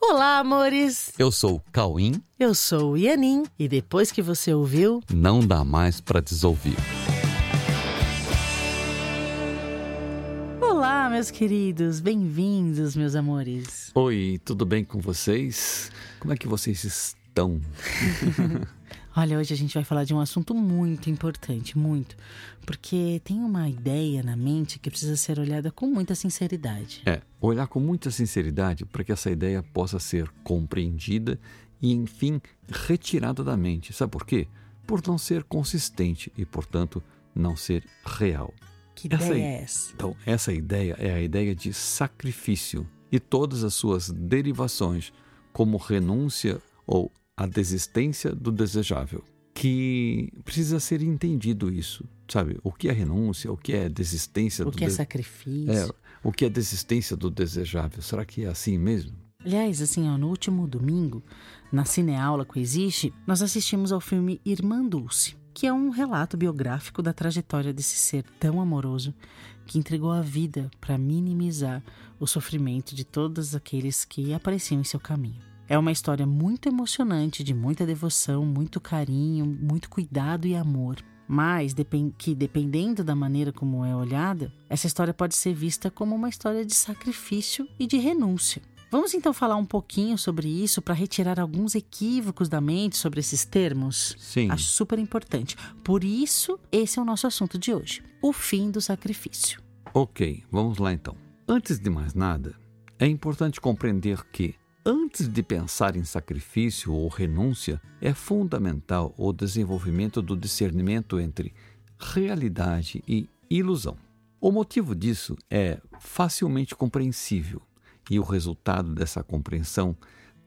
Olá, amores! Eu sou o Cauim. Eu sou o Ianin. E depois que você ouviu, Não dá mais pra desouvir. Olá, meus queridos! Bem-vindos, meus amores! Oi, tudo bem com vocês? Como é que vocês estão? Olha, hoje a gente vai falar de um assunto muito importante, muito. Porque tem uma ideia na mente que precisa ser olhada com muita sinceridade. É, olhar com muita sinceridade para que essa ideia possa ser compreendida e, enfim, retirada da mente. Sabe por quê? Por não ser consistente e, portanto, não ser real. Que Essa ideia aí. é essa? Então, essa ideia é a ideia de sacrifício e todas as suas derivações, como renúncia ou a desistência do desejável. Que precisa ser entendido isso, sabe? O que é renúncia, o que é desistência O do que é de- sacrifício? é, o que é desistência do desejável? Será que é assim mesmo? Aliás, assim, ó, no último domingo, na Cineaula Coexiste, nós assistimos ao filme Irmã Dulce, que é um relato biográfico da trajetória desse ser tão amoroso que entregou a vida para minimizar o sofrimento de todos aqueles que apareciam em seu caminho. É uma história muito emocionante, de muita devoção, muito carinho, muito cuidado e amor. Mas que, dependendo da maneira como é olhada, essa história pode ser vista como uma história de sacrifício e de renúncia. Vamos então falar um pouquinho sobre isso para retirar alguns equívocos da mente sobre esses termos? Sim. Acho super importante. Por isso, esse é o nosso assunto de hoje: o fim do sacrifício. Ok, vamos lá então. Antes de mais nada, é importante compreender que, antes de pensar em sacrifício ou renúncia, é fundamental o desenvolvimento do discernimento entre realidade e ilusão. O motivo disso é facilmente compreensível e o resultado dessa compreensão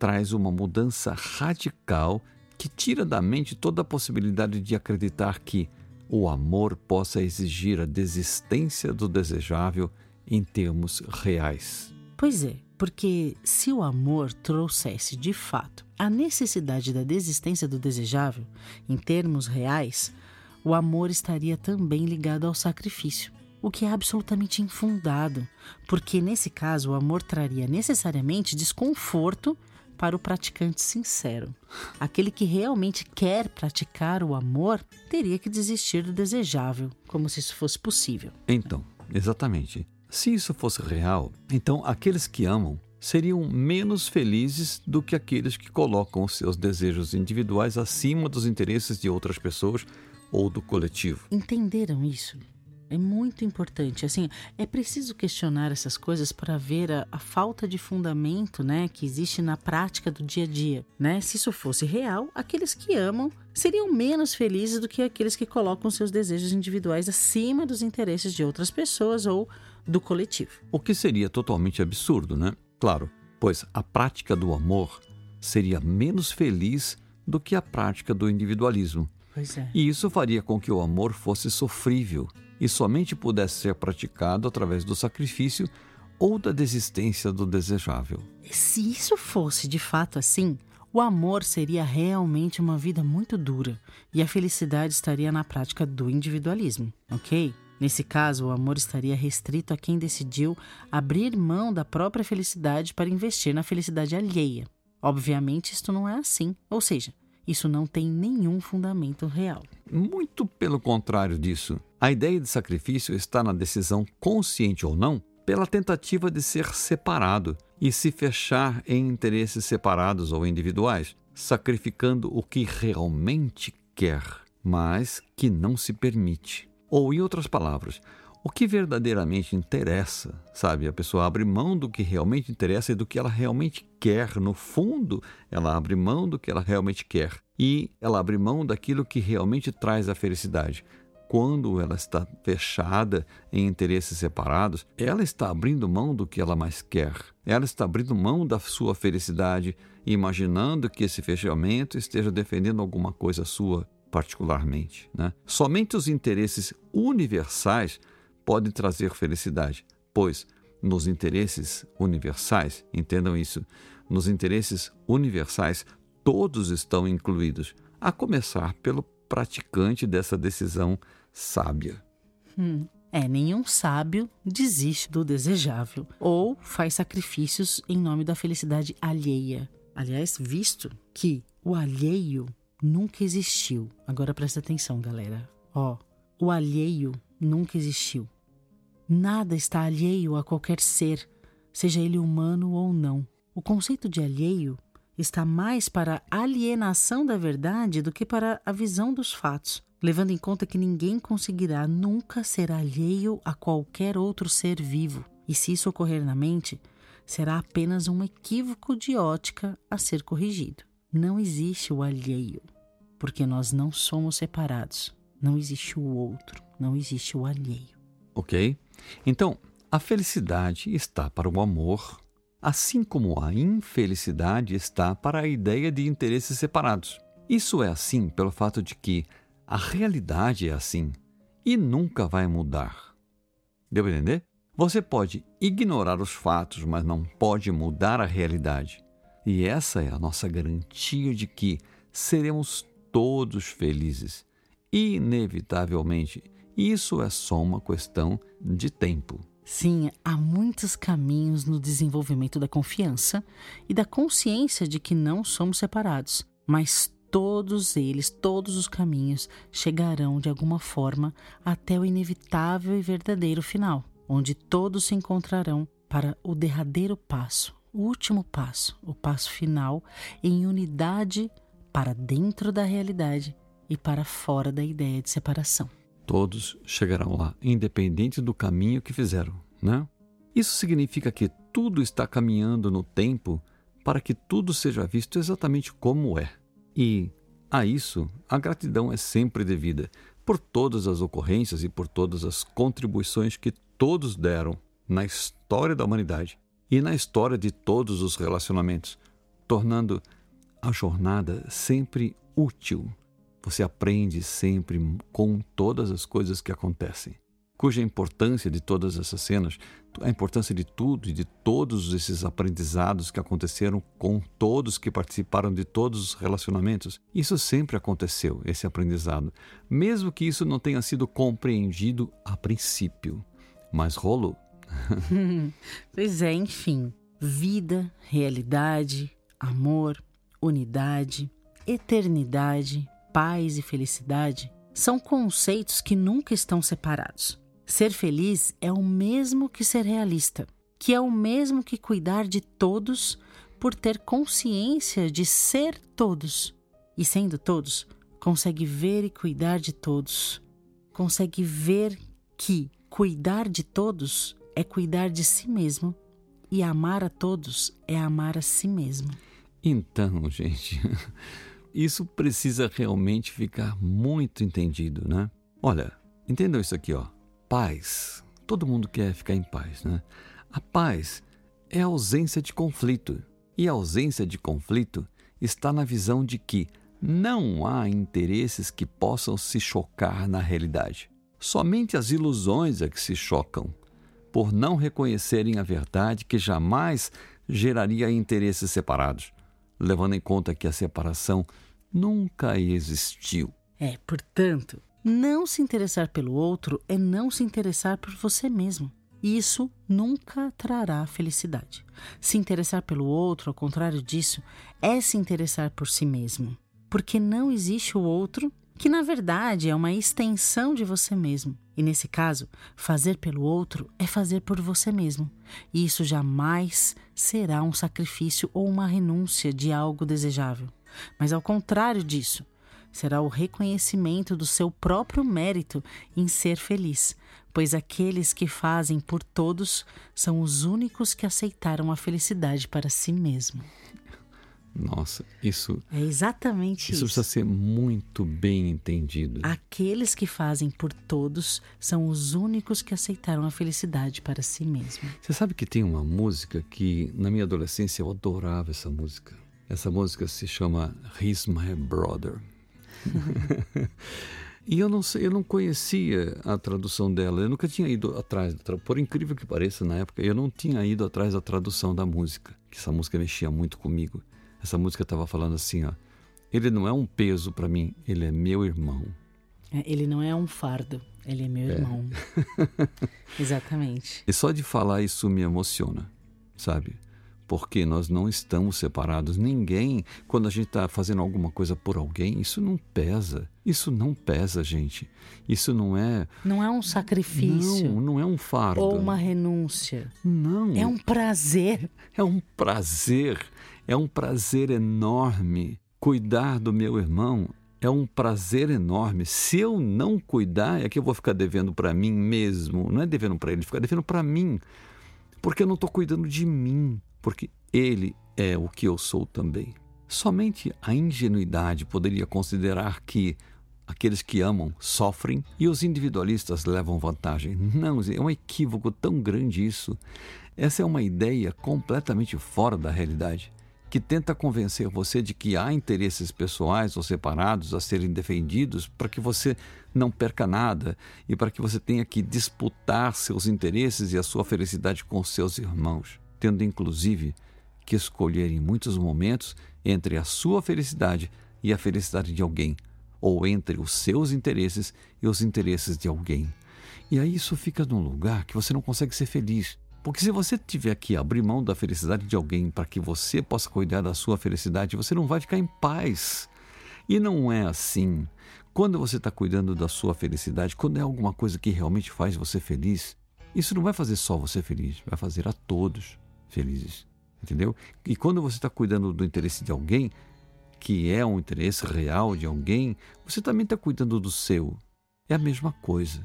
traz uma mudança radical que tira da mente toda a possibilidade de acreditar que o amor possa exigir a desistência do desejável em termos reais. Pois é, porque se o amor trouxesse de fato a necessidade da desistência do desejável, em termos reais, o amor estaria também ligado ao sacrifício, o que é absolutamente infundado, porque nesse caso o amor traria necessariamente desconforto para o praticante sincero. Aquele que realmente quer praticar o amor teria que desistir do desejável, como se isso fosse possível. Então, exatamente. Se isso fosse real, então aqueles que amam seriam menos felizes do que aqueles que colocam seus desejos individuais acima dos interesses de outras pessoas ou do coletivo. Entenderam isso? É muito importante. Assim, é preciso questionar essas coisas para ver a, a falta de fundamento, né, que existe na prática do dia a dia, né? Se isso fosse real, aqueles que amam seriam menos felizes do que aqueles que colocam seus desejos individuais acima dos interesses de outras pessoas ou do coletivo. O que seria totalmente absurdo, né? Claro, pois a prática do amor seria menos feliz do que a prática do individualismo. Pois é. E isso faria com que o amor fosse sofrível e somente pudesse ser praticado através do sacrifício ou da desistência do desejável. Se isso fosse de fato assim, o amor seria realmente uma vida muito dura e a felicidade estaria na prática do individualismo, ok? Nesse caso, o amor estaria restrito a quem decidiu abrir mão da própria felicidade para investir na felicidade alheia. Obviamente, isto não é assim, ou seja, isso não tem nenhum fundamento real. Muito pelo contrário disso, a ideia de sacrifício está na decisão, consciente ou não, pela tentativa de ser separado e se fechar em interesses separados ou individuais, sacrificando o que realmente quer, mas que não se permite. Ou, em outras palavras, o que verdadeiramente interessa, sabe? A pessoa abre mão do que realmente interessa e do que ela realmente quer. No fundo, ela abre mão do que ela realmente quer e ela abre mão daquilo que realmente traz a felicidade. Quando ela está fechada em interesses separados, ela está abrindo mão do que ela mais quer. Ela está abrindo mão da sua felicidade, imaginando que esse fechamento esteja defendendo alguma coisa sua particularmente. Né? Somente os interesses universais podem trazer felicidade, pois nos interesses universais, entendam isso, nos interesses universais todos estão incluídos, a começar pelo praticante dessa decisão sábia. Hum, É, nenhum sábio desiste do desejável ou faz sacrifícios em nome da felicidade alheia. Aliás, visto que o alheio nunca existiu. Agora presta atenção, galera. Ó, o alheio nunca existiu. Nada está alheio a qualquer ser, seja ele humano ou não. O conceito de alheio está mais para alienação da verdade do que para a visão dos fatos, levando em conta que ninguém conseguirá nunca ser alheio a qualquer outro ser vivo. E se isso ocorrer na mente, será apenas um equívoco de ótica a ser corrigido. Não existe o alheio, porque nós não somos separados. Não existe o outro, não existe o alheio. Ok? Então, a felicidade está para o amor assim como a infelicidade está para a ideia de interesses separados. Isso é assim pelo fato de que a realidade é assim e nunca vai mudar. Deu para entender? Você pode ignorar os fatos, mas não pode mudar a realidade. E essa é a nossa garantia de que seremos todos felizes. Inevitavelmente, isso é só uma questão de tempo. Sim, há muitos caminhos no desenvolvimento da confiança e da consciência de que não somos separados, mas todos eles, todos os caminhos chegarão de alguma forma até o inevitável e verdadeiro final, onde todos se encontrarão para o derradeiro passo, o último passo, o passo final, em unidade para dentro da realidade e para fora da ideia de separação. Todos chegarão lá, independente do caminho que fizeram, né? Isso significa que tudo está caminhando no tempo para que tudo seja visto exatamente como é. E a isso a gratidão é sempre devida por todas as ocorrências e por todas as contribuições que todos deram na história da humanidade e na história de todos os relacionamentos, tornando a jornada sempre útil você aprende sempre com todas as coisas que acontecem. Cuja importância de todas essas cenas, a importância de tudo e de todos esses aprendizados que aconteceram com todos que participaram de todos os relacionamentos, isso sempre aconteceu, esse aprendizado, mesmo que isso não tenha sido compreendido a princípio. Mas rolou. pois é, enfim. Vida, realidade, amor, unidade, eternidade, paz e felicidade são conceitos que nunca estão separados. Ser feliz é o mesmo que ser realista, que é o mesmo que cuidar de todos por ter consciência de ser todos. E sendo todos, consegue ver e cuidar de todos. Consegue ver que cuidar de todos é cuidar de si mesmo e amar a todos é amar a si mesmo. Então, gente, isso precisa realmente ficar muito entendido, né? Olha, entendam isso aqui, ó. Paz. Todo mundo quer ficar em paz, né? A paz é a ausência de conflito. E a ausência de conflito está na visão de que não há interesses que possam se chocar na realidade. Somente as ilusões é que se chocam, por não reconhecerem a verdade que jamais geraria interesses separados, levando em conta que a separação nunca existiu. É, portanto, não se interessar pelo outro é não se interessar por você mesmo. Isso nunca trará felicidade. Se interessar pelo outro, ao contrário disso, é se interessar por si mesmo. Porque não existe o outro, que na verdade é uma extensão de você mesmo. E nesse caso, fazer pelo outro é fazer por você mesmo. E isso jamais será um sacrifício ou uma renúncia de algo desejável mas ao contrário disso, será o reconhecimento do seu próprio mérito em ser feliz, pois aqueles que fazem por todos são os únicos que aceitaram a felicidade para si mesmo. Nossa, isso. É exatamente isso. Isso precisa ser muito bem entendido. Aqueles que fazem por todos são os únicos que aceitaram a felicidade para si mesmo. Você sabe que tem uma música que, na minha adolescência, eu adorava essa música. Essa música se chama He's My Brother. e eu não eu não conhecia a tradução dela. Eu nunca tinha ido atrás, por incrível que pareça, na época, eu não tinha ido atrás da tradução da música, que essa música mexia muito comigo. Essa música estava falando assim, ó: Ele não é um peso para mim, ele é meu irmão. É, ele não é um fardo, ele é meu É. irmão. Exatamente. E só de falar isso me emociona, sabe? Porque nós não estamos separados. Ninguém, quando a gente está fazendo alguma coisa por alguém, isso não pesa. Isso não pesa, gente. Isso não é. Não é um sacrifício Não, não é um fardo. ou uma renúncia. Não. É um prazer. É um prazer, é um prazer enorme. Cuidar do meu irmão é um prazer enorme. Se eu não cuidar, é que eu vou ficar devendo para mim mesmo. Não é devendo para ele, ficar devendo para mim. Porque eu não estou cuidando de mim. Porque ele é o que eu sou também. Somente a ingenuidade poderia considerar que aqueles que amam sofrem e os individualistas levam vantagem. Não, é um equívoco tão grande isso. Essa é uma ideia completamente fora da realidade, que tenta convencer você de que há interesses pessoais ou separados a serem defendidos para que você não perca nada e para que você tenha que disputar seus interesses e a sua felicidade com seus irmãos, tendo inclusive que escolher em muitos momentos entre a sua felicidade e a felicidade de alguém, ou entre os seus interesses e os interesses de alguém. E aí isso fica num lugar que você não consegue ser feliz. Porque se você tiver que abrir mão da felicidade de alguém para que você possa cuidar da sua felicidade, você não vai ficar em paz. E não é assim. Quando você está cuidando da sua felicidade, quando é alguma coisa que realmente faz você feliz, isso não vai fazer só você feliz, vai fazer a todos felizes. Entendeu? E quando você está cuidando do interesse de alguém, que é um interesse real de alguém, você também está cuidando do seu. É a mesma coisa.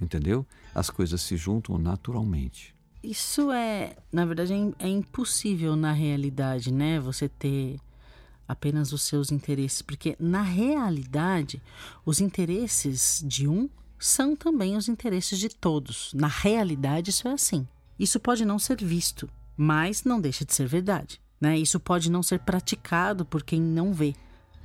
Entendeu? As coisas se juntam naturalmente. Isso é, na verdade, é é impossível na realidade, né? Você ter apenas os seus interesses, porque na realidade, os interesses de um são também os interesses de todos. Na realidade, isso é assim. Isso pode não ser visto, mas não deixa de ser verdade, né? Isso pode não ser praticado por quem não vê,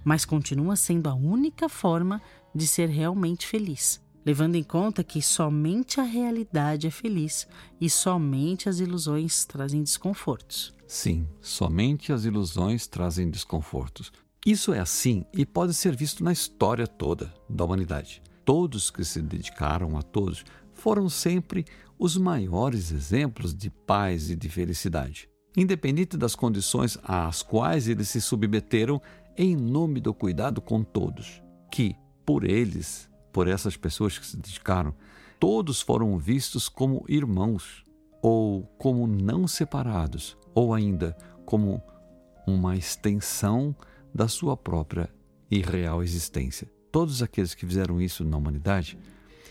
mas continua sendo a única forma de ser realmente feliz levando em conta que somente a realidade é feliz e somente as ilusões trazem desconfortos. Sim, somente as ilusões trazem desconfortos. Isso é assim e pode ser visto na história toda da humanidade. Todos que se dedicaram a todos foram sempre os maiores exemplos de paz e de felicidade, independente das condições às quais eles se submeteram em nome do cuidado com todos, que, por eles, por essas pessoas que se dedicaram, todos foram vistos como irmãos, ou como não separados, ou ainda como uma extensão da sua própria e real existência. Todos aqueles que fizeram isso na humanidade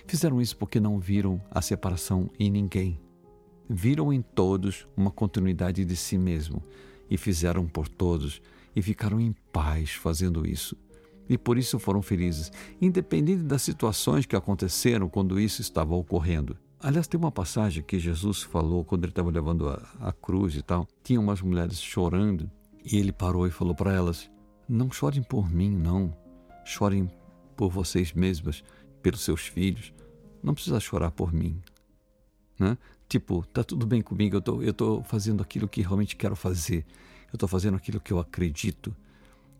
fizeram isso porque não viram a separação em ninguém. Viram em todos uma continuidade de si mesmo e fizeram por todos e ficaram em paz fazendo isso e por isso foram felizes, independente das situações que aconteceram quando isso estava ocorrendo. Aliás, tem uma passagem que Jesus falou quando ele estava levando a, a cruz e tal. Tinha umas mulheres chorando e ele parou e falou para elas: Não chorem por mim, não. Chorem por vocês mesmas, pelos seus filhos. Não precisa chorar por mim. Né? Tipo, tá tudo bem comigo, eu tô, eu tô fazendo aquilo que realmente quero fazer. Eu tô fazendo aquilo que eu acredito.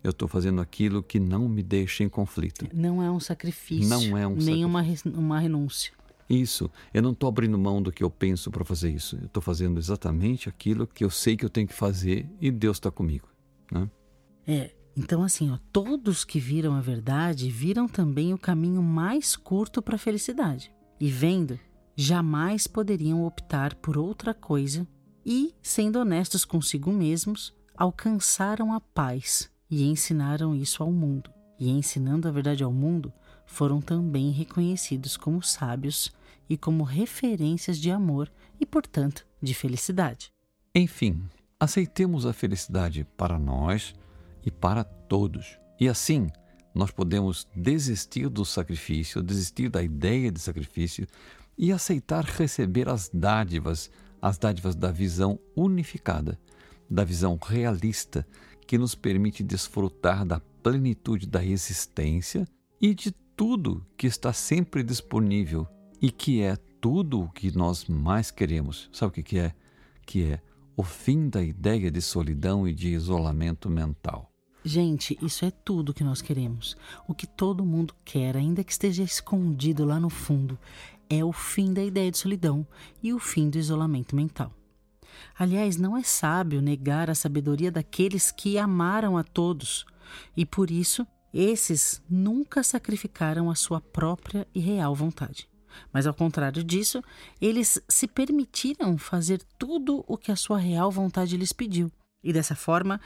Eu estou fazendo aquilo que não me deixa em conflito. Não é um sacrifício. Não é um Nem uma, re- uma renúncia. Isso, eu não estou abrindo mão do que eu penso para fazer isso. Eu estou fazendo exatamente aquilo que eu sei que eu tenho que fazer e Deus está comigo. Né? É. Então, assim, ó, todos que viram a verdade viram também o caminho mais curto para a felicidade. E vendo, jamais poderiam optar por outra coisa e, sendo honestos consigo mesmos, alcançaram a paz e ensinaram isso ao mundo. E ensinando a verdade ao mundo, foram também reconhecidos como sábios e como referências de amor e, portanto, de felicidade. Enfim, aceitemos a felicidade para nós e para todos. E assim, nós podemos desistir do sacrifício, desistir da ideia de sacrifício e aceitar receber as dádivas, as dádivas da visão unificada, da visão realista que nos permite desfrutar da plenitude da existência e de tudo que está sempre disponível e que é tudo o que nós mais queremos. Sabe o que é? Que é o fim da ideia de solidão e de isolamento mental. Gente, isso é tudo que nós queremos. O que todo mundo quer, ainda que esteja escondido lá no fundo, é o fim da ideia de solidão e o fim do isolamento mental. Aliás, não é sábio negar a sabedoria daqueles que amaram a todos, e por isso esses nunca sacrificaram a sua própria e real vontade. Mas ao contrário disso, eles se permitiram fazer tudo o que a sua real vontade lhes pediu. E dessa forma,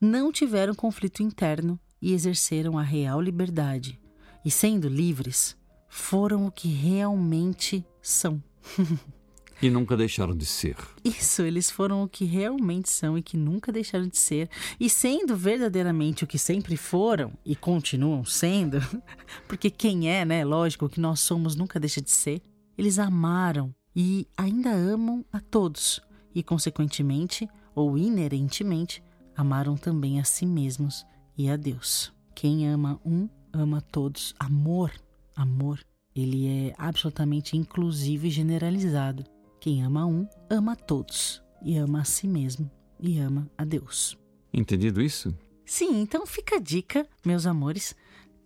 não tiveram conflito interno e exerceram a real liberdade. E sendo livres, foram o que realmente são. E nunca deixaram de ser. Isso, eles foram o que realmente são e que nunca deixaram de ser. E sendo verdadeiramente o que sempre foram e continuam sendo, porque quem é, né? Lógico, que nós somos nunca deixa de ser. Eles amaram e ainda amam a todos. E, consequentemente, ou inerentemente, amaram também a si mesmos e a Deus. Quem ama um, ama todos. Amor, amor, ele é absolutamente inclusivo e generalizado. Quem ama um, ama todos, e ama a si mesmo, e ama a Deus. Entendido isso? Sim, então fica a dica, meus amores,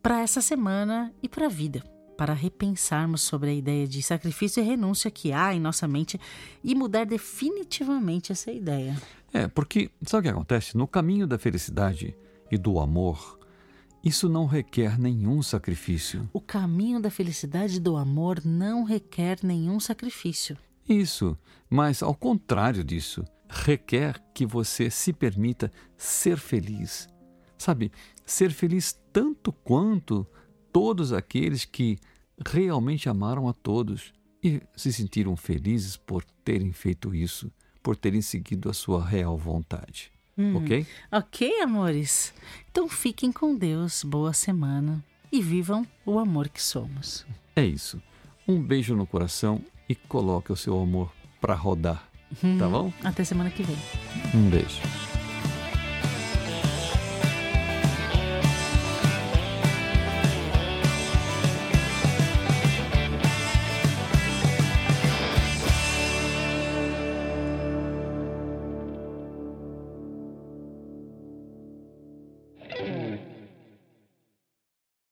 para essa semana e para a vida, para repensarmos sobre a ideia de sacrifício e renúncia que há em nossa mente e mudar definitivamente essa ideia. É, porque sabe o que acontece? No caminho da felicidade e do amor, isso não requer nenhum sacrifício. O caminho da felicidade e do amor não requer nenhum sacrifício. Isso, mas ao contrário disso, requer que você se permita ser feliz. Sabe, ser feliz tanto quanto todos aqueles que realmente amaram a todos e se sentiram felizes por terem feito isso por terem seguido a sua real vontade. Hum. Ok? Ok, amores. Então fiquem com Deus, boa semana e vivam o amor que somos. É isso. Um beijo no coração e coloque o seu amor para rodar. Hum. Tá bom? Até semana que vem. Um beijo.